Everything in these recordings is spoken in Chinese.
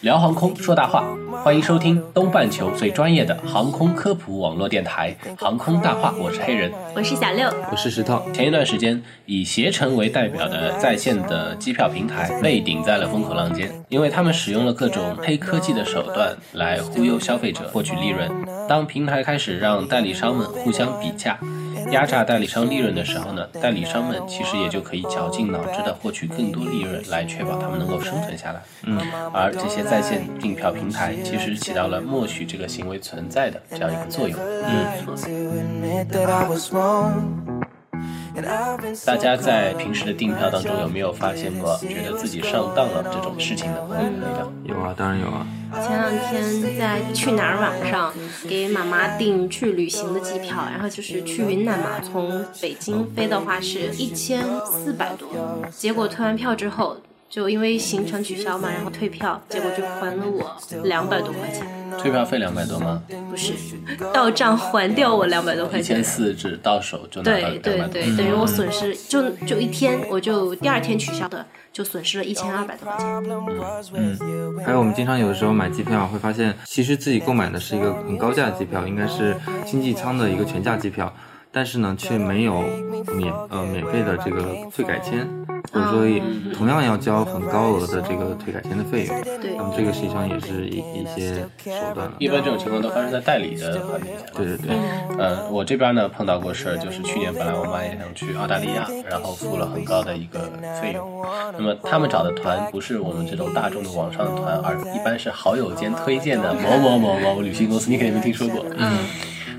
聊航空说大话，欢迎收听东半球最专业的航空科普网络电台《航空大话》，我是黑人。我是小六，我是石头，前一段时间，以携程为代表的在线的机票平台被顶在了风口浪尖，因为他们使用了各种黑科技的手段来忽悠消费者获取利润。当平台开始让代理商们互相比价，压榨代理商利润的时候呢，代理商们其实也就可以绞尽脑汁的获取更多利润，来确保他们能够生存下来。嗯，而这些在线订票平台其实起到了默许这个行为存在的这样一个作用。嗯。大家在平时的订票当中有没有发现过觉得自己上当了这种事情呢？有啊，当然有啊。前两天在去哪儿网上给妈妈订去旅行的机票，然后就是去云南嘛，从北京飞的话是一千四百多，结果退完票之后。就因为行程取消嘛，然后退票，结果就还了我两百多块钱，退票费两百多吗？不是到账还掉我两百多块钱一千。四只到手就拿到对两对百多。对，等于我损失就就一天，我就第二天取消的，就损失了一千二百多块钱。you 还有我们经常有的时候买机票会发现，其实自己购买的是一个很高价的机票，应该是经济舱的一个全价机票，但是呢却没有免呃免费的这个退改签，或者说同样要交很高额的这个退改签的费用。对那么这个实际上也是一一些手段了。一般这种情况都发生在代理的环节下。对对对，呃，我这边呢碰到过事儿，就是去年本来我妈也想去澳大利亚，然后付了很高的一个费用。那么他们找的团不是我们这种大众的网上的团，而一般是好友间推荐的某某某某旅行公司，你肯定没听说过。嗯。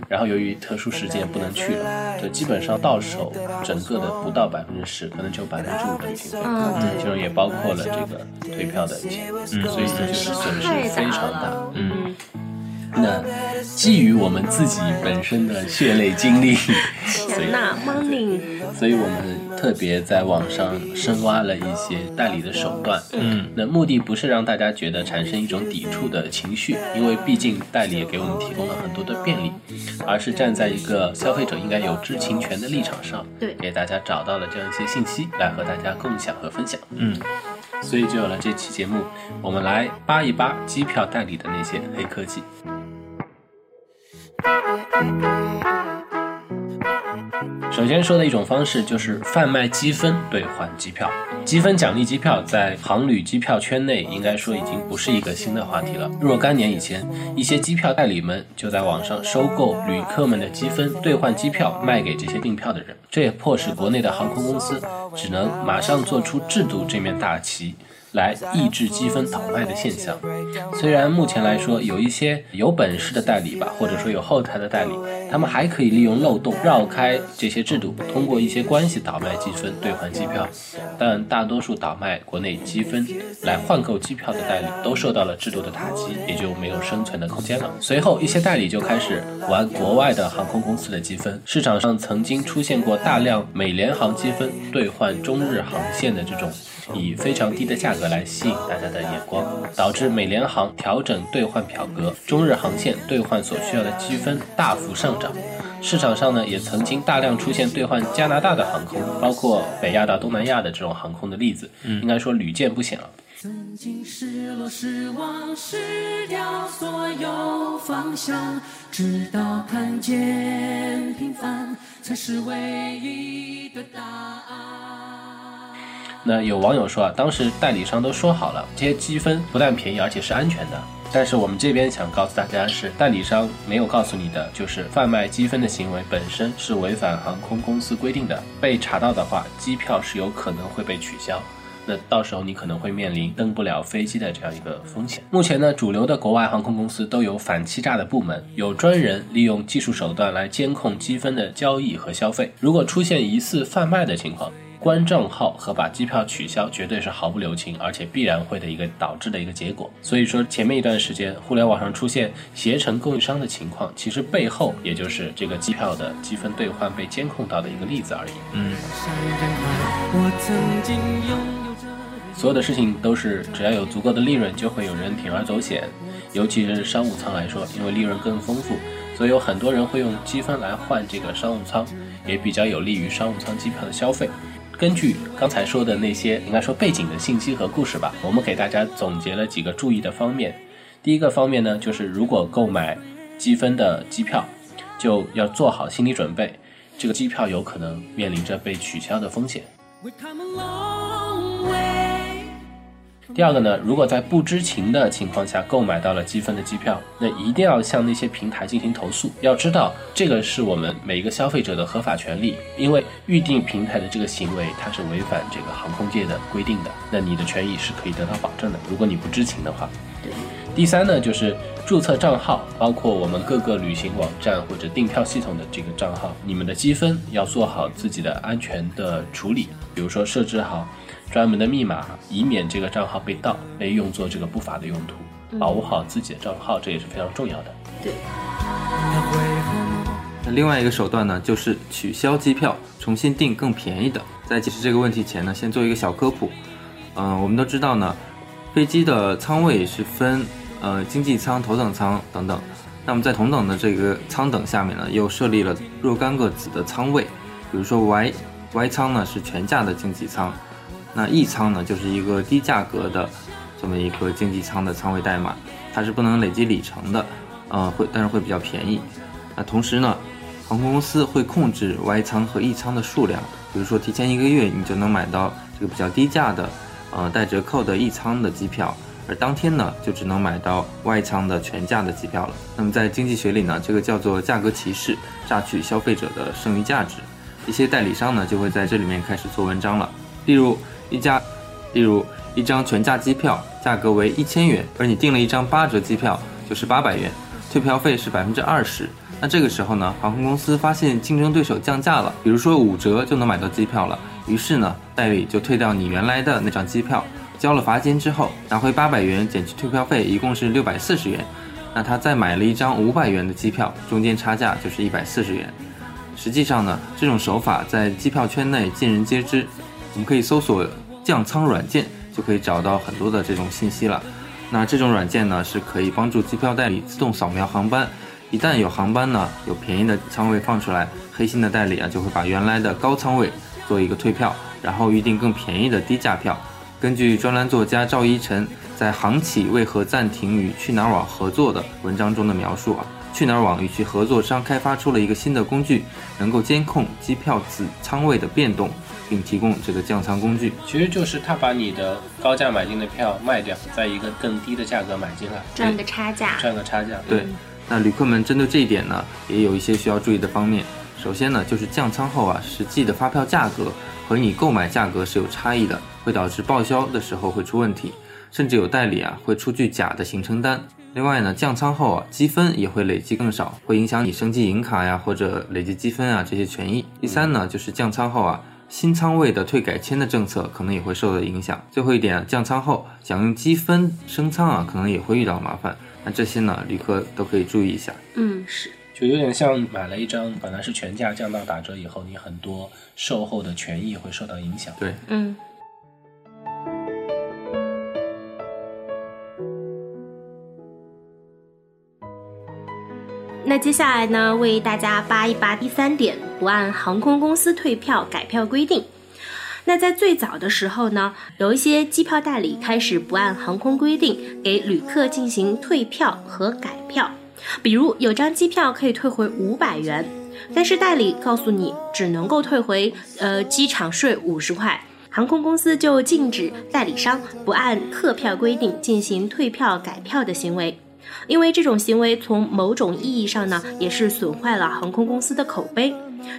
然后由于特殊事件不能去了，就基本上到手整个的不到百分之十，可能只有百分之五的旅行费，嗯其中也包括了这个退票的钱，嗯，所以这就是损失非常大。嗯，那基于我们自己本身的血泪经历，钱呐，money，所以我们特别在网上深挖了一些代理的手段。嗯，那目的不是让大家觉得产生一种抵触的情绪，因为毕竟代理也给我们提供了很多的便利，而是站在一个消费者应该有知情权的立场上，对给大家找到了这样一些信息来和大家共享和分享。嗯。所以就有了这期节目，我们来扒一扒机票代理的那些黑科技。首先说的一种方式就是贩卖积分兑换机票。积分奖励机票在航旅机票圈内应该说已经不是一个新的话题了。若干年以前，一些机票代理们就在网上收购旅客们的积分，兑换机票卖给这些订票的人。这也迫使国内的航空公司只能马上做出制度这面大旗。来抑制积分倒卖的现象。虽然目前来说有一些有本事的代理吧，或者说有后台的代理，他们还可以利用漏洞绕开这些制度，通过一些关系倒卖积分兑换机票，但大多数倒卖国内积分来换购机票的代理都受到了制度的打击，也就没有生存的空间了。随后，一些代理就开始玩国外的航空公司的积分，市场上曾经出现过大量美联航积分兑换中日航线的这种。以非常低的价格来吸引大家的眼光，导致美联航调整兑换表格，中日航线兑换所需要的积分大幅上涨。市场上呢，也曾经大量出现兑换加拿大的航空，包括北亚到东南亚的这种航空的例子，应该说屡见不鲜了。曾经失落、失望、失掉所有方向，直到看见平凡才是唯一的答案。那有网友说啊，当时代理商都说好了，这些积分不但便宜，而且是安全的。但是我们这边想告诉大家是，代理商没有告诉你的，就是贩卖积分的行为本身是违反航空公司规定的，被查到的话，机票是有可能会被取消。那到时候你可能会面临登不了飞机的这样一个风险。目前呢，主流的国外航空公司都有反欺诈的部门，有专人利用技术手段来监控积分的交易和消费。如果出现疑似贩卖的情况，关账号和把机票取消绝对是毫不留情，而且必然会的一个导致的一个结果。所以说，前面一段时间互联网上出现携程供应商的情况，其实背后也就是这个机票的积分兑换被监控到的一个例子而已。嗯，所有的事情都是只要有足够的利润，就会有人铤而走险。尤其是商务舱来说，因为利润更丰富，所以有很多人会用积分来换这个商务舱，也比较有利于商务舱机票的消费。根据刚才说的那些，应该说背景的信息和故事吧，我们给大家总结了几个注意的方面。第一个方面呢，就是如果购买积分的机票，就要做好心理准备，这个机票有可能面临着被取消的风险。第二个呢，如果在不知情的情况下购买到了积分的机票，那一定要向那些平台进行投诉。要知道，这个是我们每一个消费者的合法权利，因为预订平台的这个行为，它是违反这个航空界的规定的，那你的权益是可以得到保证的。如果你不知情的话，第三呢，就是注册账号，包括我们各个旅行网站或者订票系统的这个账号，你们的积分要做好自己的安全的处理，比如说设置好专门的密码，以免这个账号被盗，被用作这个不法的用途，保护好自己的账号，这也是非常重要的。对那另外一个手段呢，就是取消机票，重新订更便宜的。在解释这个问题前呢，先做一个小科普。嗯、我们都知道呢，飞机的舱位是分呃经济舱、头等舱等等。那么在同等的这个舱等下面呢，又设立了若干个子的舱位。比如说 Y Y 舱呢是全价的经济舱，那 E 舱呢就是一个低价格的这么一个经济舱的仓位代码，它是不能累积里程的，呃会但是会比较便宜。那同时呢，航空公司会控制 Y 舱和 E 舱的数量，比如说提前一个月你就能买到这个比较低价的，呃带折扣的 E 舱的机票，而当天呢就只能买到 Y 舱的全价的机票了。那么在经济学里呢，这个叫做价格歧视，榨取消费者的剩余价值。一些代理商呢就会在这里面开始做文章了，例如一家，例如一张全价机票价格为一千元，而你订了一张八折机票就是八百元，退票费是百分之二十。那这个时候呢，航空公司发现竞争对手降价了，比如说五折就能买到机票了，于是呢，代理就退掉你原来的那张机票，交了罚金之后拿回八百元，减去退票费，一共是六百四十元。那他再买了一张五百元的机票，中间差价就是一百四十元。实际上呢，这种手法在机票圈内尽人皆知。我们可以搜索降舱软件，就可以找到很多的这种信息了。那这种软件呢，是可以帮助机票代理自动扫描航班，一旦有航班呢有便宜的仓位放出来，黑心的代理啊就会把原来的高仓位做一个退票，然后预定更便宜的低价票。根据专栏作家赵一晨在《航企为何暂停与去哪儿网合作》的文章中的描述啊，去哪儿网与其合作商开发出了一个新的工具，能够监控机票子仓位的变动，并提供这个降仓工具。其实就是他把你的高价买进的票卖掉，在一个更低的价格买进来，赚个差价。赚个差价。对，那旅客们针对这一点呢，也有一些需要注意的方面。首先呢，就是降仓后啊，实际的发票价格和你购买价格是有差异的，会导致报销的时候会出问题，甚至有代理啊会出具假的行程单。另外呢，降仓后啊，积分也会累积更少，会影响你升级银卡呀或者累积积分啊这些权益。第三呢，就是降仓后啊，新仓位的退改签的政策可能也会受到影响。最后一点啊，降仓后想用积分升仓啊，可能也会遇到麻烦。那这些呢，旅客都可以注意一下。嗯，是。就有点像买了一张本来是全价降到打折以后，你很多售后的权益会受到影响。对，嗯。那接下来呢，为大家扒一扒第三点，不按航空公司退票改票规定。那在最早的时候呢，有一些机票代理开始不按航空规定给旅客进行退票和改票，比如有张机票可以退回五百元，但是代理告诉你只能够退回呃机场税五十块，航空公司就禁止代理商不按客票规定进行退票改票的行为。因为这种行为从某种意义上呢，也是损坏了航空公司的口碑。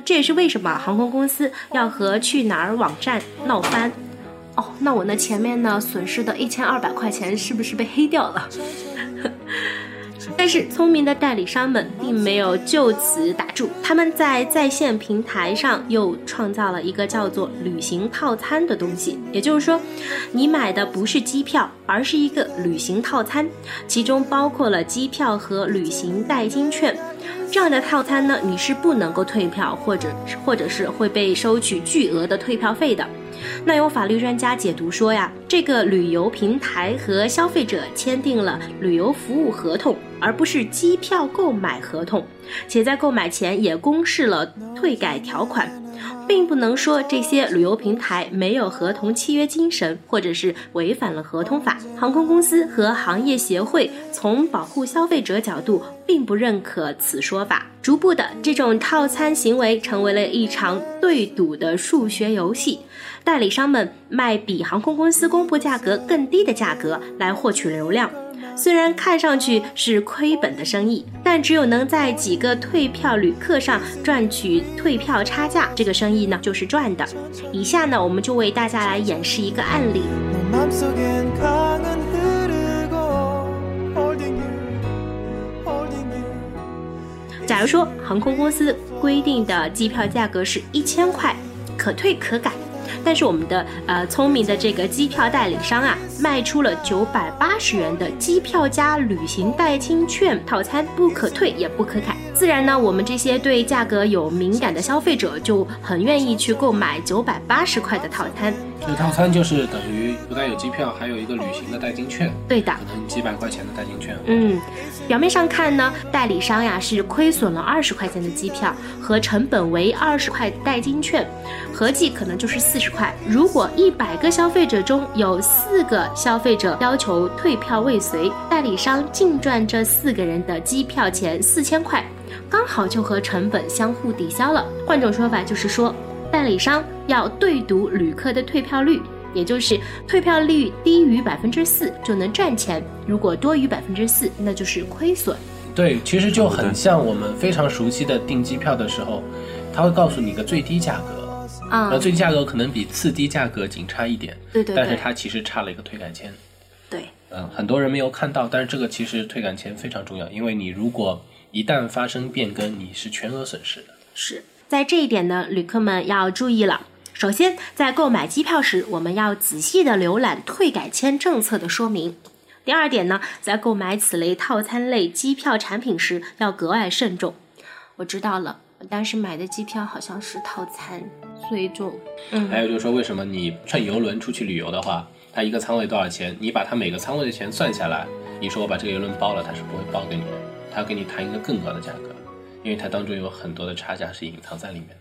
这也是为什么航空公司要和去哪儿网站闹翻。哦，那我那前面呢损失的一千二百块钱是不是被黑掉了？但是聪明的代理商们并没有就此打住，他们在在线平台上又创造了一个叫做旅行套餐的东西。也就是说，你买的不是机票，而是一个旅行套餐，其中包括了机票和旅行代金券。这样的套餐呢，你是不能够退票，或者或者是会被收取巨额的退票费的。那有法律专家解读说呀，这个旅游平台和消费者签订了旅游服务合同，而不是机票购买合同，且在购买前也公示了退改条款，并不能说这些旅游平台没有合同契约精神，或者是违反了合同法。航空公司和行业协会从保护消费者角度，并不认可此说法。逐步的，这种套餐行为成为了一场对赌的数学游戏。代理商们卖比航空公司公布价格更低的价格来获取流量，虽然看上去是亏本的生意但只有能在几个退票旅客上赚取退票差价这个生意呢就是赚的。以下呢我们就为大家来演示一个案例。假如说航空公司规定的机票价格是一千块可退可改。但是我们的呃聪明的这个机票代理商啊，卖出了九百八十元的机票加旅行代金券套餐，不可退也不可改。自然呢，我们这些对价格有敏感的消费者就很愿意去购买九百八十块的套餐。这个套餐就是等于不但有机票，还有一个旅行的代金券，对的，可能几百块钱的代金券。嗯，表面上看呢，代理商呀是亏损了二十块钱的机票和成本为二十块代金券，合计可能就是四十块。如果一百个消费者中有四个消费者要求退票未遂，代理商净赚这四个人的机票钱四千块，刚好就和成本相互抵消了。换种说法就是说，代理商要对赌旅客的退票率。也就是退票率低于百分之四就能赚钱，如果多于百分之四，那就是亏损。对，其实就很像我们非常熟悉的订机票的时候，他会告诉你一个最低价格，啊、那最低价格可能比次低价格仅差一点，对对对，但是它其实差了一个退改签。对，嗯，很多人没有看到，但是这个其实退改签非常重要，因为你如果一旦发生变更，你是全额损失的。是在这一点呢，旅客们要注意了。首先，在购买机票时，我们要仔细的浏览退改签政策的说明。第二点呢，在购买此类套餐类机票产品时，要格外慎重。我知道了，我当时买的机票好像是套餐，所以就嗯还有就是说，为什么你乘游轮出去旅游的话，它一个舱位多少钱？你把它每个舱位的钱算下来，你说我把这个游轮包了，它是不会包给你的，它要跟你谈一个更高的价格，因为它当中有很多的差价是隐藏在里面的，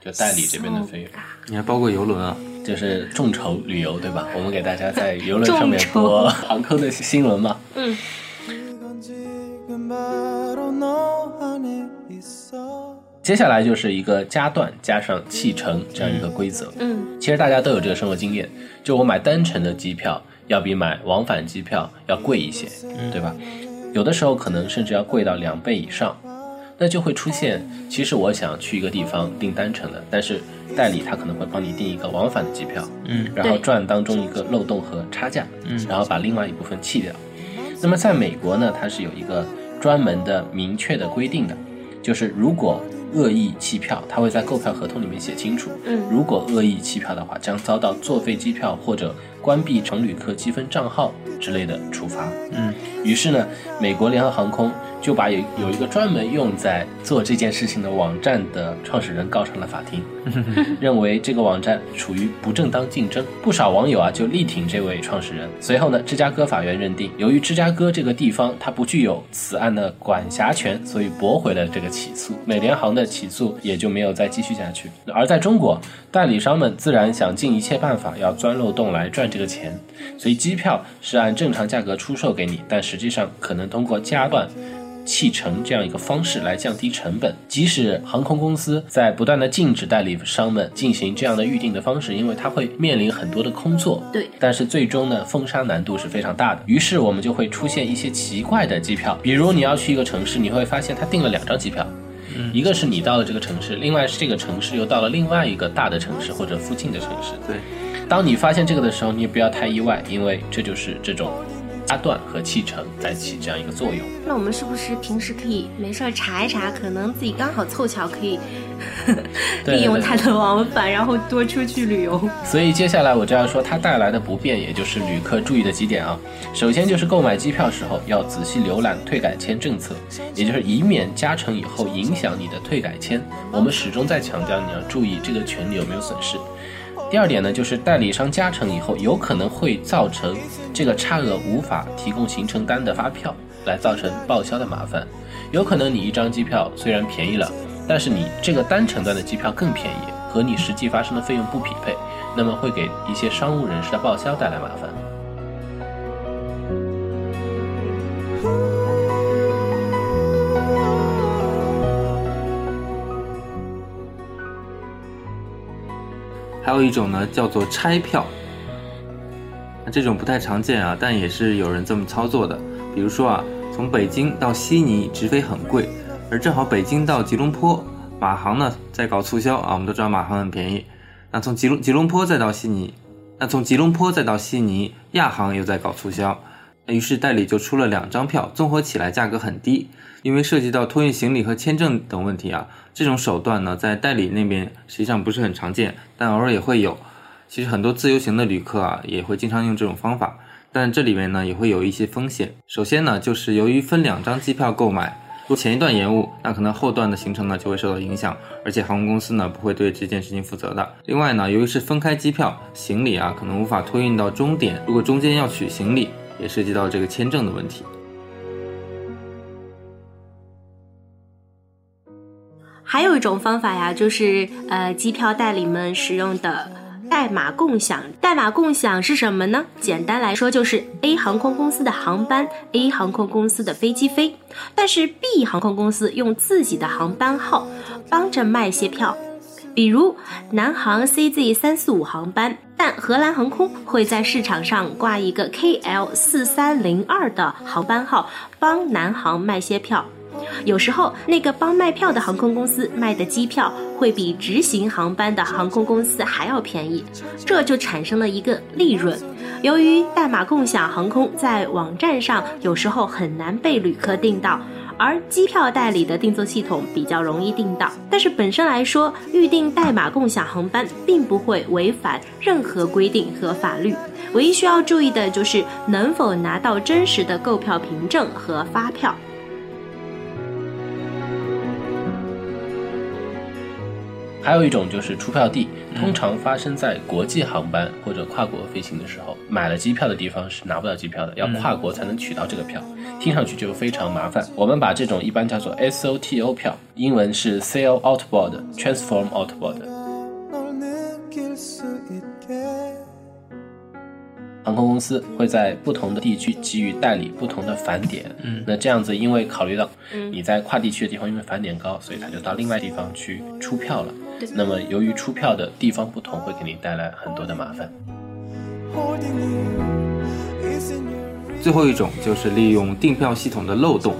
就代理这边的费用，你还包括游轮啊，就是众筹旅游对吧？我们给大家在游轮上面播航空 的新闻嘛。嗯。接下来就是一个加段加上弃乘这样一个规则。嗯，其实大家都有这个生活经验，就我买单程的机票要比买往返机票要贵一些，对吧？有的时候可能甚至要贵到两倍以上。那就会出现，其实我想去一个地方订单程的，但是代理他可能会帮你订一个往返的机票，嗯，然后对赚当中一个漏洞和差价，嗯，然后把另外一部分弃掉。那么在美国呢，它是有一个专门的明确的规定的，就是如果恶意弃票，它会在购票合同里面写清楚，嗯如果恶意弃票的话，将遭到作废机票或者关闭乘旅客积分账号之类的处罚。嗯，于是呢，美国联合航空就把有有一个专门用在做这件事情的网站的创始人告上了法庭，认为这个网站处于不正当竞争。不少网友啊就力挺这位创始人。随后呢，芝加哥法院认定，由于芝加哥这个地方它不具有此案的管辖权，所以驳回了这个起诉。美联航的起诉也就没有再继续下去。而在中国，代理商们自然想尽一切办法要钻漏洞来赚这个钱，所以机票是按正常价格出售给你，但实际上可能通过加段。弃乘这样一个方式来降低成本，即使航空公司在不断的禁止代理商们进行这样的预定的方式，因为它会面临很多的空座，对，但是最终呢，封杀难度是非常大的。于是我们就会出现一些奇怪的机票，比如你要去一个城市，你会发现他订了两张机票，一个是你到了这个城市，另外是这个城市又到了另外一个大的城市或者附近的城市。对，当你发现这个的时候，你也不要太意外，因为这就是这种压断和气沉在起这样一个作用。那我们是不是平时可以没事儿查一查，可能自己刚好凑巧可以 对利用对它的往返，然后多出去旅游？所以接下来我就要说它带来的不便，也就是旅客注意的几点啊。首先就是购买机票时候要仔细浏览退改签政策，也就是以免加成以后影响你的退改签。我们始终在强调你要注意这个权利有没有损失。第二点呢，就是代理商加成以后，有可能会造成这个差额无法提供行程单的发票，来造成报销的麻烦。有可能你一张机票虽然便宜了，但是你这个单程段的机票更便宜，和你实际发生的费用不匹配，那么会给一些商务人士的报销带来麻烦。还有一种呢，叫做拆票。那这种不太常见啊，但也是有人这么操作的。比如说啊，从北京到悉尼直飞很贵，而正好北京到吉隆坡马航呢在搞促销啊，我们都知道马航很便宜。那从吉隆吉隆坡再到悉尼，那从吉隆坡再到悉尼，亚航又在搞促销。于是代理就出了两张票，综合起来价格很低。因为涉及到托运行李和签证等问题啊，这种手段呢，在代理那边实际上不是很常见，但偶尔也会有。其实很多自由行的旅客啊，也会经常用这种方法，但这里面呢，也会有一些风险。首先呢，就是由于分两张机票购买，如前一段延误，那可能后段的行程呢就会受到影响，而且航空公司呢不会对这件事情负责的。另外呢，由于是分开机票，行李啊可能无法托运到终点，如果中间要取行李，也涉及到这个签证的问题。还有一种方法呀，就是呃，机票代理们使用的代码共享。代码共享是什么呢？简单来说，就是 A 航空公司的航班，A 航空公司的飞机飞，但是 B 航空公司用自己的航班号帮着卖些票。比如南航 CZ 三四五航班，但荷兰航空会在市场上挂一个 KL 四三零二的航班号，帮南航卖些票。有时候，那个帮卖票的航空公司卖的机票会比直行航班的航空公司还要便宜，这就产生了一个利润。由于代码共享航空在网站上有时候很难被旅客订到，而机票代理的订座系统比较容易订到。但是本身来说，预订代码共享航班并不会违反任何规定和法律，唯一需要注意的就是能否拿到真实的购票凭证和发票。还有一种就是出票地，通常发生在国际航班或者跨国飞行的时候，买了机票的地方是拿不到机票的，要跨国才能取到这个票，听上去就非常麻烦。我们把这种一般叫做 SOTO 票，英文是 Sale Outboard Transform Outboard。航空公司会在不同的地区给予代理不同的返点，嗯，那这样子，因为考虑到你在跨地区的地方，因为返点高，所以他就到另外地方去出票了。那么由于出票的地方不同，会给你带来很多的麻烦。最后一种就是利用订票系统的漏洞。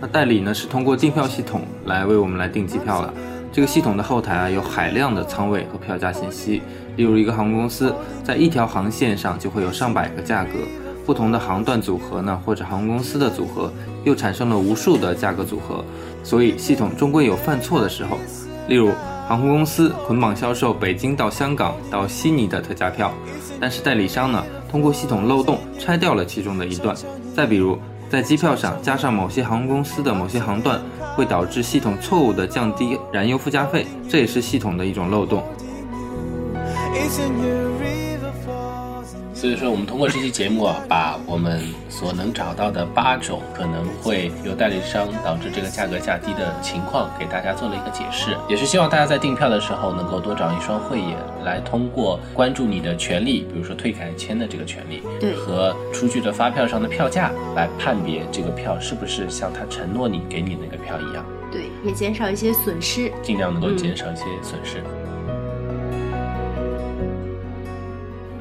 那代理呢是通过订票系统来为我们来订机票的。这个系统的后台啊有海量的仓位和票价信息。例如一个航空公司在一条航线上就会有上百个价格，不同的航段组合呢或者航空公司的组合又产生了无数的价格组合，所以系统终归有犯错的时候。例如航空公司捆绑销售北京到香港到悉尼的特价票，但是代理商呢通过系统漏洞拆掉了其中的一段。再比如，在机票上加上某些航空公司的某些航段，会导致系统错误的降低燃油附加费，这也是系统的一种漏洞。所以说，我们通过这期节目啊，把我们所能找到的八种可能会由代理商导致这个价格价低的情况，给大家做了一个解释。也是希望大家在订票的时候能够多长一双慧眼，来通过关注你的权利，比如说退改签的这个权利，对和出具的发票上的票价，来判别这个票是不是像他承诺你给你那个票一样，对，也减少一些损失。尽量能够减少一些损失。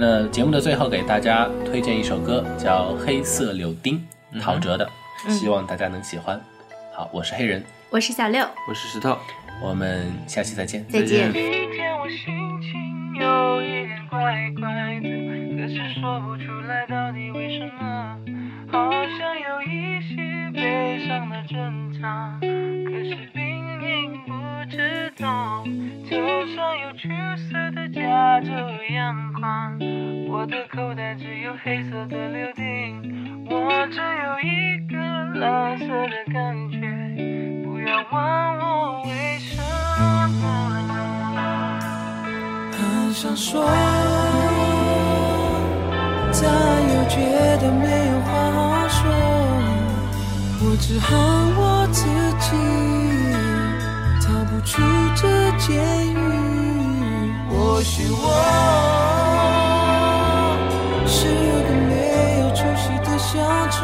那节目的最后，给大家推荐一首歌，叫《黑色柳丁》，陶喆的，希望大家能喜欢。好，我是黑人，我是小六，我是石头，我们下期再见。再见。一天我心情有一点怪怪的，可是说不出来到底为什么，好像有一些悲伤的挣扎，可是明明不知道，头上有橘色的加州阳光，我的口袋只有黑色的柳丁，我只有一个蓝色的感觉，不要问我为什么。很想说，但又觉得没有话好说，我只恨我自己出这监狱。或许我是个没有出息的小虫，